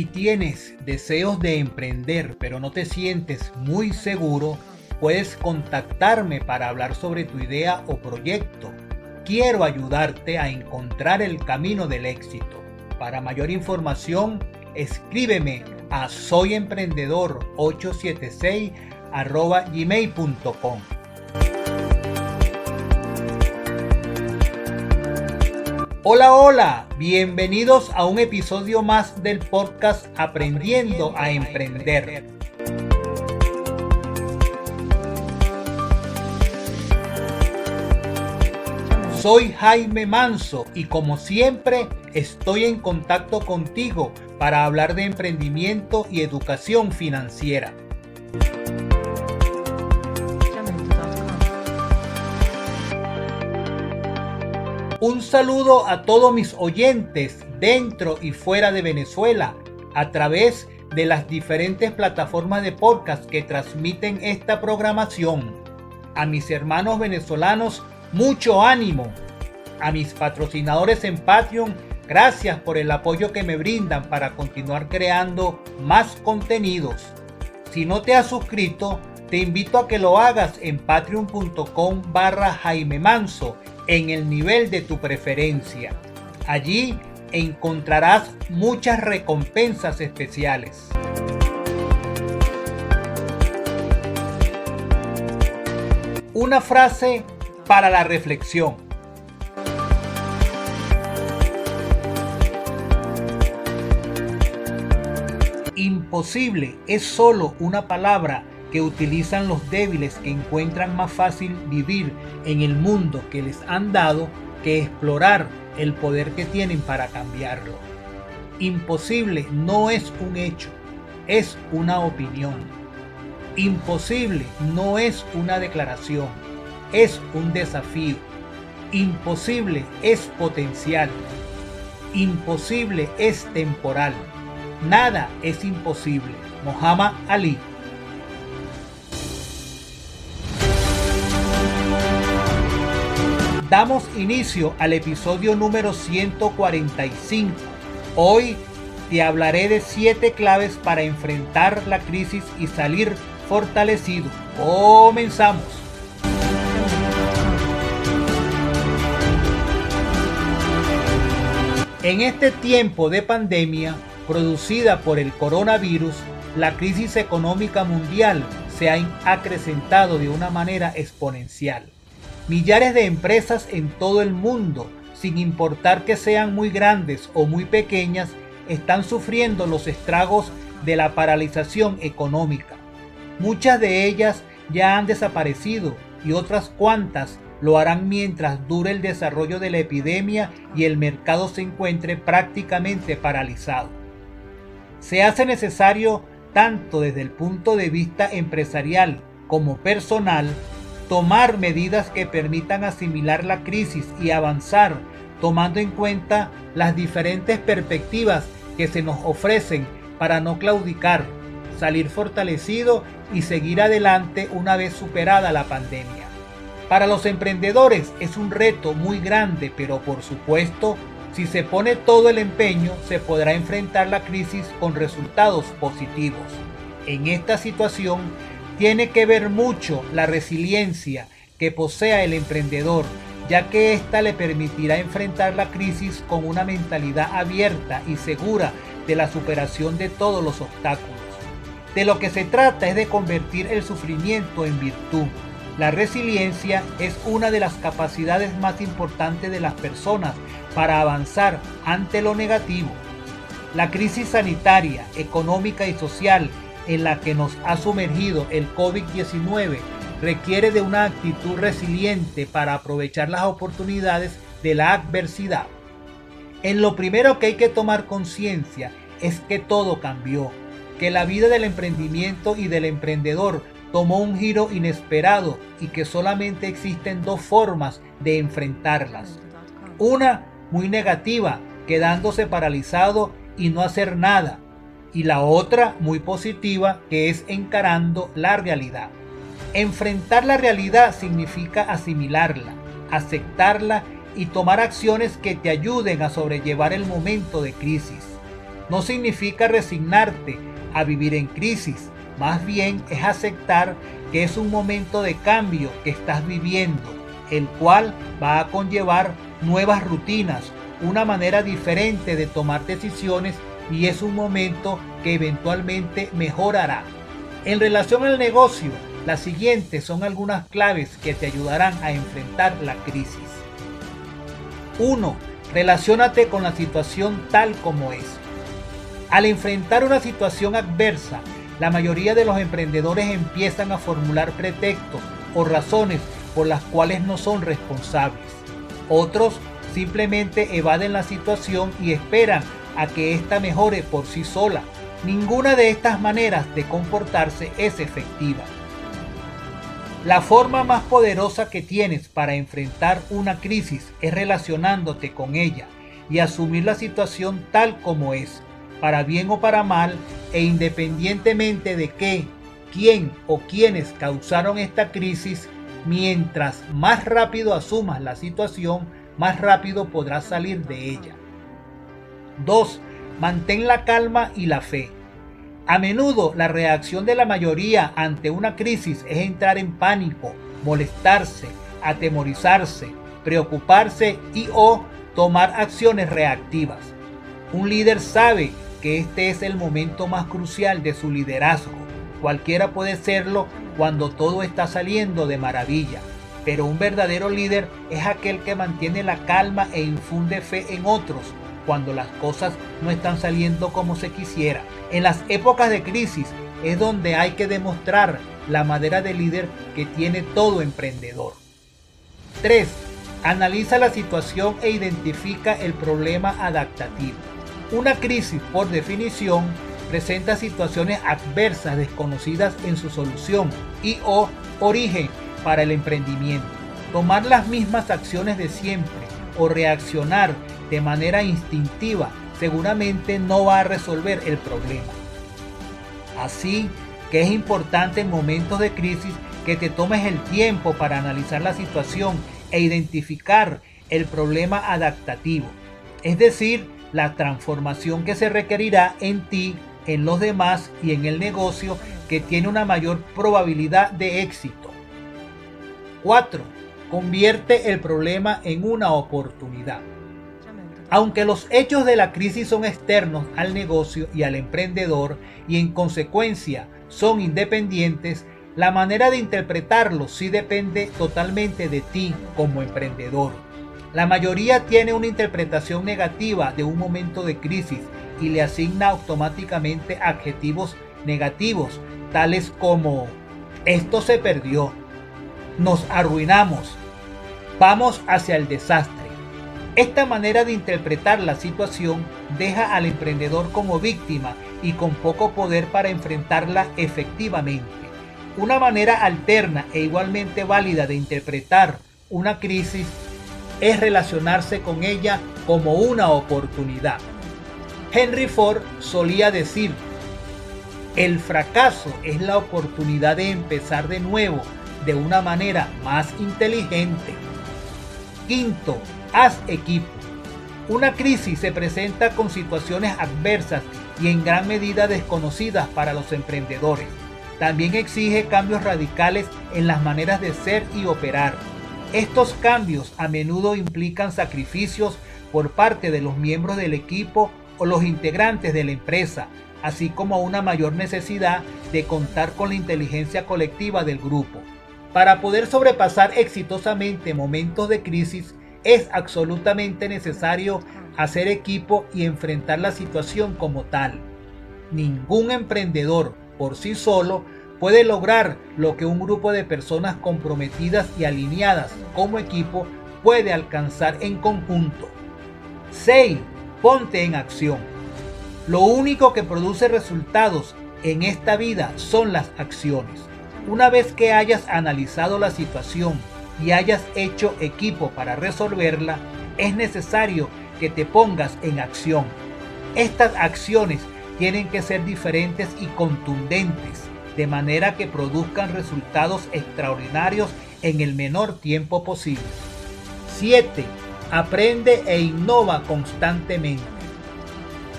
Si tienes deseos de emprender pero no te sientes muy seguro, puedes contactarme para hablar sobre tu idea o proyecto. Quiero ayudarte a encontrar el camino del éxito. Para mayor información, escríbeme a soyemprendedor876 gmail.com. Hola, hola, bienvenidos a un episodio más del podcast Aprendiendo a Emprender. Soy Jaime Manso y como siempre estoy en contacto contigo para hablar de emprendimiento y educación financiera. Un saludo a todos mis oyentes dentro y fuera de Venezuela a través de las diferentes plataformas de podcast que transmiten esta programación. A mis hermanos venezolanos, mucho ánimo. A mis patrocinadores en Patreon, gracias por el apoyo que me brindan para continuar creando más contenidos. Si no te has suscrito, te invito a que lo hagas en patreon.com barra Jaime Manso en el nivel de tu preferencia. Allí encontrarás muchas recompensas especiales. Una frase para la reflexión. Imposible es solo una palabra que utilizan los débiles que encuentran más fácil vivir en el mundo que les han dado que explorar el poder que tienen para cambiarlo. Imposible no es un hecho, es una opinión. Imposible no es una declaración, es un desafío. Imposible es potencial. Imposible es temporal. Nada es imposible. Muhammad Ali Damos inicio al episodio número 145. Hoy te hablaré de 7 claves para enfrentar la crisis y salir fortalecido. Comenzamos. En este tiempo de pandemia producida por el coronavirus, la crisis económica mundial se ha acrecentado de una manera exponencial. Millares de empresas en todo el mundo, sin importar que sean muy grandes o muy pequeñas, están sufriendo los estragos de la paralización económica. Muchas de ellas ya han desaparecido y otras cuantas lo harán mientras dure el desarrollo de la epidemia y el mercado se encuentre prácticamente paralizado. Se hace necesario, tanto desde el punto de vista empresarial como personal, tomar medidas que permitan asimilar la crisis y avanzar tomando en cuenta las diferentes perspectivas que se nos ofrecen para no claudicar, salir fortalecido y seguir adelante una vez superada la pandemia. Para los emprendedores es un reto muy grande, pero por supuesto, si se pone todo el empeño, se podrá enfrentar la crisis con resultados positivos. En esta situación tiene que ver mucho la resiliencia que posea el emprendedor, ya que ésta le permitirá enfrentar la crisis con una mentalidad abierta y segura de la superación de todos los obstáculos. De lo que se trata es de convertir el sufrimiento en virtud. La resiliencia es una de las capacidades más importantes de las personas para avanzar ante lo negativo. La crisis sanitaria, económica y social en la que nos ha sumergido el COVID-19 requiere de una actitud resiliente para aprovechar las oportunidades de la adversidad. En lo primero que hay que tomar conciencia es que todo cambió, que la vida del emprendimiento y del emprendedor tomó un giro inesperado y que solamente existen dos formas de enfrentarlas. Una muy negativa, quedándose paralizado y no hacer nada, y la otra muy positiva que es encarando la realidad. Enfrentar la realidad significa asimilarla, aceptarla y tomar acciones que te ayuden a sobrellevar el momento de crisis. no significa resignarte a vivir en crisis, más bien es aceptar que es un momento de cambio que estás viviendo, el cual va a conllevar nuevas rutinas, una manera diferente de tomar decisiones y es un momento que eventualmente mejorará. En relación al negocio, las siguientes son algunas claves que te ayudarán a enfrentar la crisis. 1. Relaciónate con la situación tal como es. Al enfrentar una situación adversa, la mayoría de los emprendedores empiezan a formular pretextos o razones por las cuales no son responsables. Otros simplemente evaden la situación y esperan a que ésta mejore por sí sola. Ninguna de estas maneras de comportarse es efectiva. La forma más poderosa que tienes para enfrentar una crisis es relacionándote con ella y asumir la situación tal como es, para bien o para mal, e independientemente de qué, quién o quiénes causaron esta crisis, mientras más rápido asumas la situación, más rápido podrás salir de ella. 2. Mantén la calma y la fe. A menudo la reacción de la mayoría ante una crisis es entrar en pánico, molestarse, atemorizarse, preocuparse y o tomar acciones reactivas. Un líder sabe que este es el momento más crucial de su liderazgo. Cualquiera puede serlo cuando todo está saliendo de maravilla, pero un verdadero líder es aquel que mantiene la calma e infunde fe en otros cuando las cosas no están saliendo como se quisiera. En las épocas de crisis es donde hay que demostrar la madera de líder que tiene todo emprendedor. 3. Analiza la situación e identifica el problema adaptativo. Una crisis, por definición, presenta situaciones adversas desconocidas en su solución y o origen para el emprendimiento. Tomar las mismas acciones de siempre o reaccionar de manera instintiva seguramente no va a resolver el problema. Así que es importante en momentos de crisis que te tomes el tiempo para analizar la situación e identificar el problema adaptativo, es decir, la transformación que se requerirá en ti, en los demás y en el negocio que tiene una mayor probabilidad de éxito. 4. Convierte el problema en una oportunidad. Aunque los hechos de la crisis son externos al negocio y al emprendedor y en consecuencia son independientes, la manera de interpretarlos sí depende totalmente de ti como emprendedor. La mayoría tiene una interpretación negativa de un momento de crisis y le asigna automáticamente adjetivos negativos, tales como esto se perdió, nos arruinamos, vamos hacia el desastre. Esta manera de interpretar la situación deja al emprendedor como víctima y con poco poder para enfrentarla efectivamente. Una manera alterna e igualmente válida de interpretar una crisis es relacionarse con ella como una oportunidad. Henry Ford solía decir, el fracaso es la oportunidad de empezar de nuevo de una manera más inteligente. Quinto, haz equipo. Una crisis se presenta con situaciones adversas y en gran medida desconocidas para los emprendedores. También exige cambios radicales en las maneras de ser y operar estos cambios a menudo implican sacrificios por parte de los miembros del equipo o los integrantes de la empresa, así como una mayor necesidad de contar con la inteligencia colectiva del grupo. Para poder sobrepasar exitosamente momentos de crisis, es absolutamente necesario hacer equipo y enfrentar la situación como tal. Ningún emprendedor por sí solo puede lograr lo que un grupo de personas comprometidas y alineadas como equipo puede alcanzar en conjunto. 6. Ponte en acción. Lo único que produce resultados en esta vida son las acciones. Una vez que hayas analizado la situación y hayas hecho equipo para resolverla, es necesario que te pongas en acción. Estas acciones tienen que ser diferentes y contundentes de manera que produzcan resultados extraordinarios en el menor tiempo posible. 7. Aprende e innova constantemente.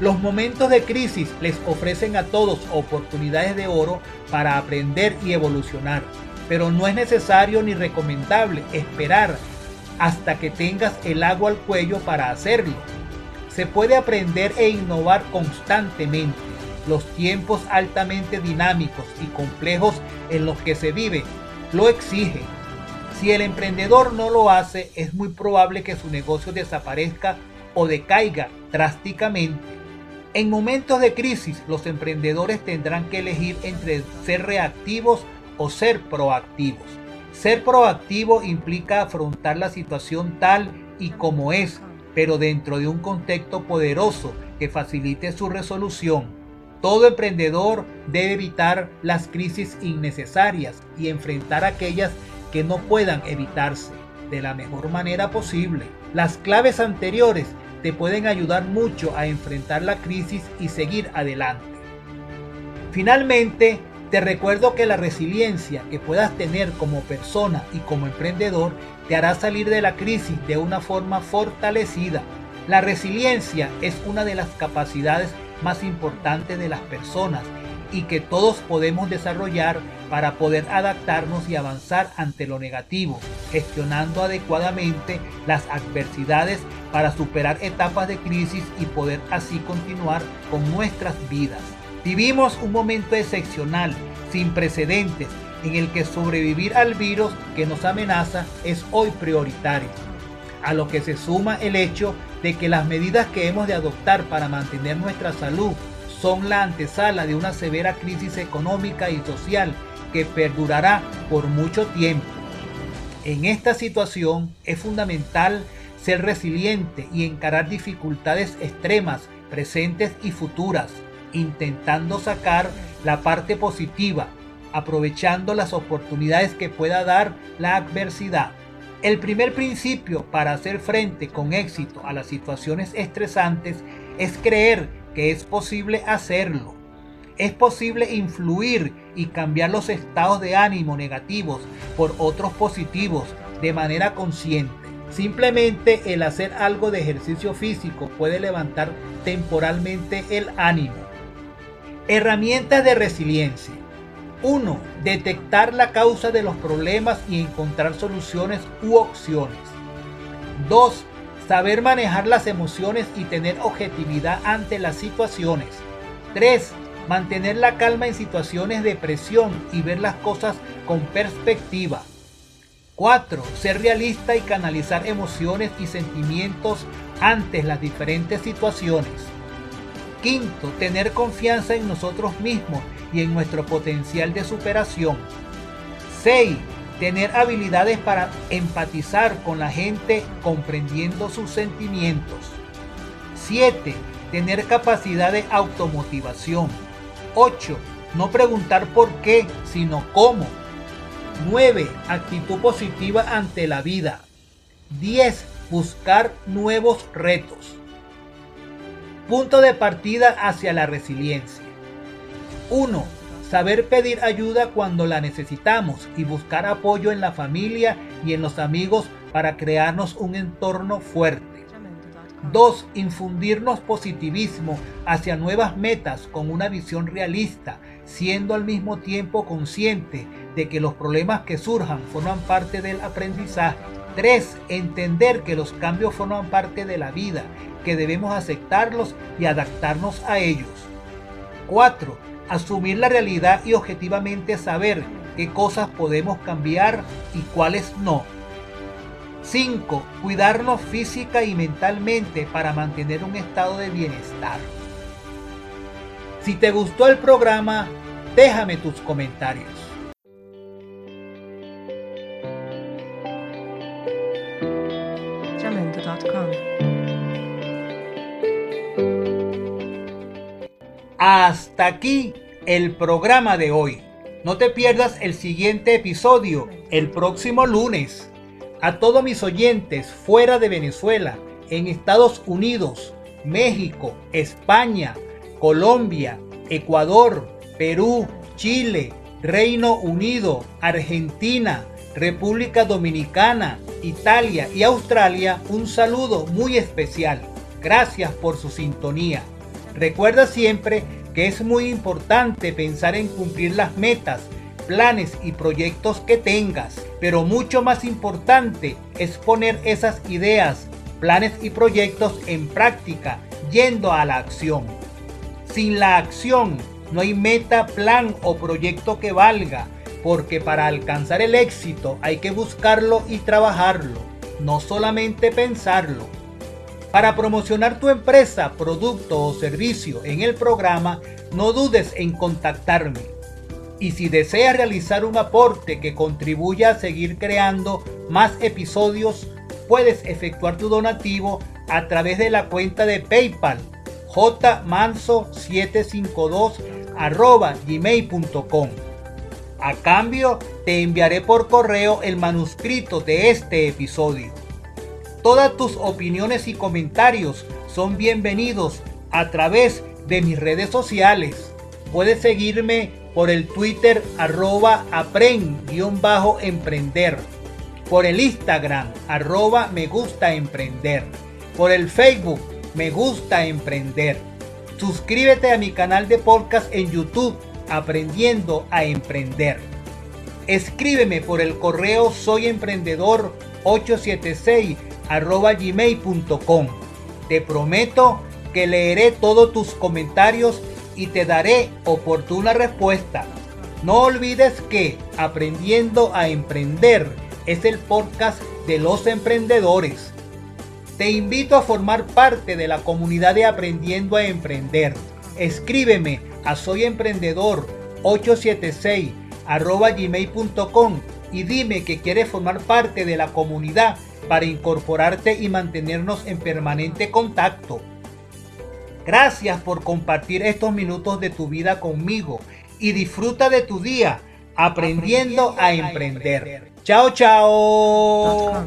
Los momentos de crisis les ofrecen a todos oportunidades de oro para aprender y evolucionar, pero no es necesario ni recomendable esperar hasta que tengas el agua al cuello para hacerlo. Se puede aprender e innovar constantemente. Los tiempos altamente dinámicos y complejos en los que se vive lo exigen. Si el emprendedor no lo hace, es muy probable que su negocio desaparezca o decaiga drásticamente. En momentos de crisis, los emprendedores tendrán que elegir entre ser reactivos o ser proactivos. Ser proactivo implica afrontar la situación tal y como es, pero dentro de un contexto poderoso que facilite su resolución. Todo emprendedor debe evitar las crisis innecesarias y enfrentar aquellas que no puedan evitarse de la mejor manera posible. Las claves anteriores te pueden ayudar mucho a enfrentar la crisis y seguir adelante. Finalmente, te recuerdo que la resiliencia que puedas tener como persona y como emprendedor te hará salir de la crisis de una forma fortalecida. La resiliencia es una de las capacidades más importantes de las personas y que todos podemos desarrollar para poder adaptarnos y avanzar ante lo negativo, gestionando adecuadamente las adversidades para superar etapas de crisis y poder así continuar con nuestras vidas. Vivimos un momento excepcional, sin precedentes, en el que sobrevivir al virus que nos amenaza es hoy prioritario. A lo que se suma el hecho de que las medidas que hemos de adoptar para mantener nuestra salud son la antesala de una severa crisis económica y social que perdurará por mucho tiempo. En esta situación es fundamental ser resiliente y encarar dificultades extremas, presentes y futuras intentando sacar la parte positiva, aprovechando las oportunidades que pueda dar la adversidad. El primer principio para hacer frente con éxito a las situaciones estresantes es creer que es posible hacerlo. Es posible influir y cambiar los estados de ánimo negativos por otros positivos de manera consciente. Simplemente el hacer algo de ejercicio físico puede levantar temporalmente el ánimo. Herramientas de resiliencia. 1. Detectar la causa de los problemas y encontrar soluciones u opciones. 2. Saber manejar las emociones y tener objetividad ante las situaciones. 3. Mantener la calma en situaciones de presión y ver las cosas con perspectiva. 4. Ser realista y canalizar emociones y sentimientos ante las diferentes situaciones. Quinto, tener confianza en nosotros mismos y en nuestro potencial de superación. 6. Tener habilidades para empatizar con la gente comprendiendo sus sentimientos. 7. Tener capacidad de automotivación. 8. No preguntar por qué, sino cómo. 9. Actitud positiva ante la vida. 10. Buscar nuevos retos. Punto de partida hacia la resiliencia. 1. Saber pedir ayuda cuando la necesitamos y buscar apoyo en la familia y en los amigos para crearnos un entorno fuerte. 2. Infundirnos positivismo hacia nuevas metas con una visión realista, siendo al mismo tiempo consciente de que los problemas que surjan forman parte del aprendizaje. 3. Entender que los cambios forman parte de la vida que debemos aceptarlos y adaptarnos a ellos. 4. Asumir la realidad y objetivamente saber qué cosas podemos cambiar y cuáles no. 5. Cuidarnos física y mentalmente para mantener un estado de bienestar. Si te gustó el programa, déjame tus comentarios. Hasta aquí el programa de hoy. No te pierdas el siguiente episodio el próximo lunes. A todos mis oyentes fuera de Venezuela, en Estados Unidos, México, España, Colombia, Ecuador, Perú, Chile, Reino Unido, Argentina, República Dominicana, Italia y Australia, un saludo muy especial. Gracias por su sintonía. Recuerda siempre que es muy importante pensar en cumplir las metas, planes y proyectos que tengas, pero mucho más importante es poner esas ideas, planes y proyectos en práctica, yendo a la acción. Sin la acción no hay meta, plan o proyecto que valga, porque para alcanzar el éxito hay que buscarlo y trabajarlo, no solamente pensarlo. Para promocionar tu empresa, producto o servicio en el programa, no dudes en contactarme. Y si deseas realizar un aporte que contribuya a seguir creando más episodios, puedes efectuar tu donativo a través de la cuenta de PayPal jmanso752 gmail.com. A cambio, te enviaré por correo el manuscrito de este episodio. Todas tus opiniones y comentarios son bienvenidos a través de mis redes sociales. Puedes seguirme por el Twitter arroba aprend-emprender, por el Instagram arroba me gusta emprender, por el Facebook me gusta emprender. Suscríbete a mi canal de podcast en YouTube Aprendiendo a Emprender. Escríbeme por el correo soyemprendedor876 gmail.com. Te prometo que leeré todos tus comentarios y te daré oportuna respuesta. No olvides que Aprendiendo a Emprender es el podcast de los emprendedores. Te invito a formar parte de la comunidad de Aprendiendo a Emprender. Escríbeme a soyemprendedor876 gmail.com y dime que quieres formar parte de la comunidad para incorporarte y mantenernos en permanente contacto. Gracias por compartir estos minutos de tu vida conmigo y disfruta de tu día aprendiendo, a, emprender. Chao, chao.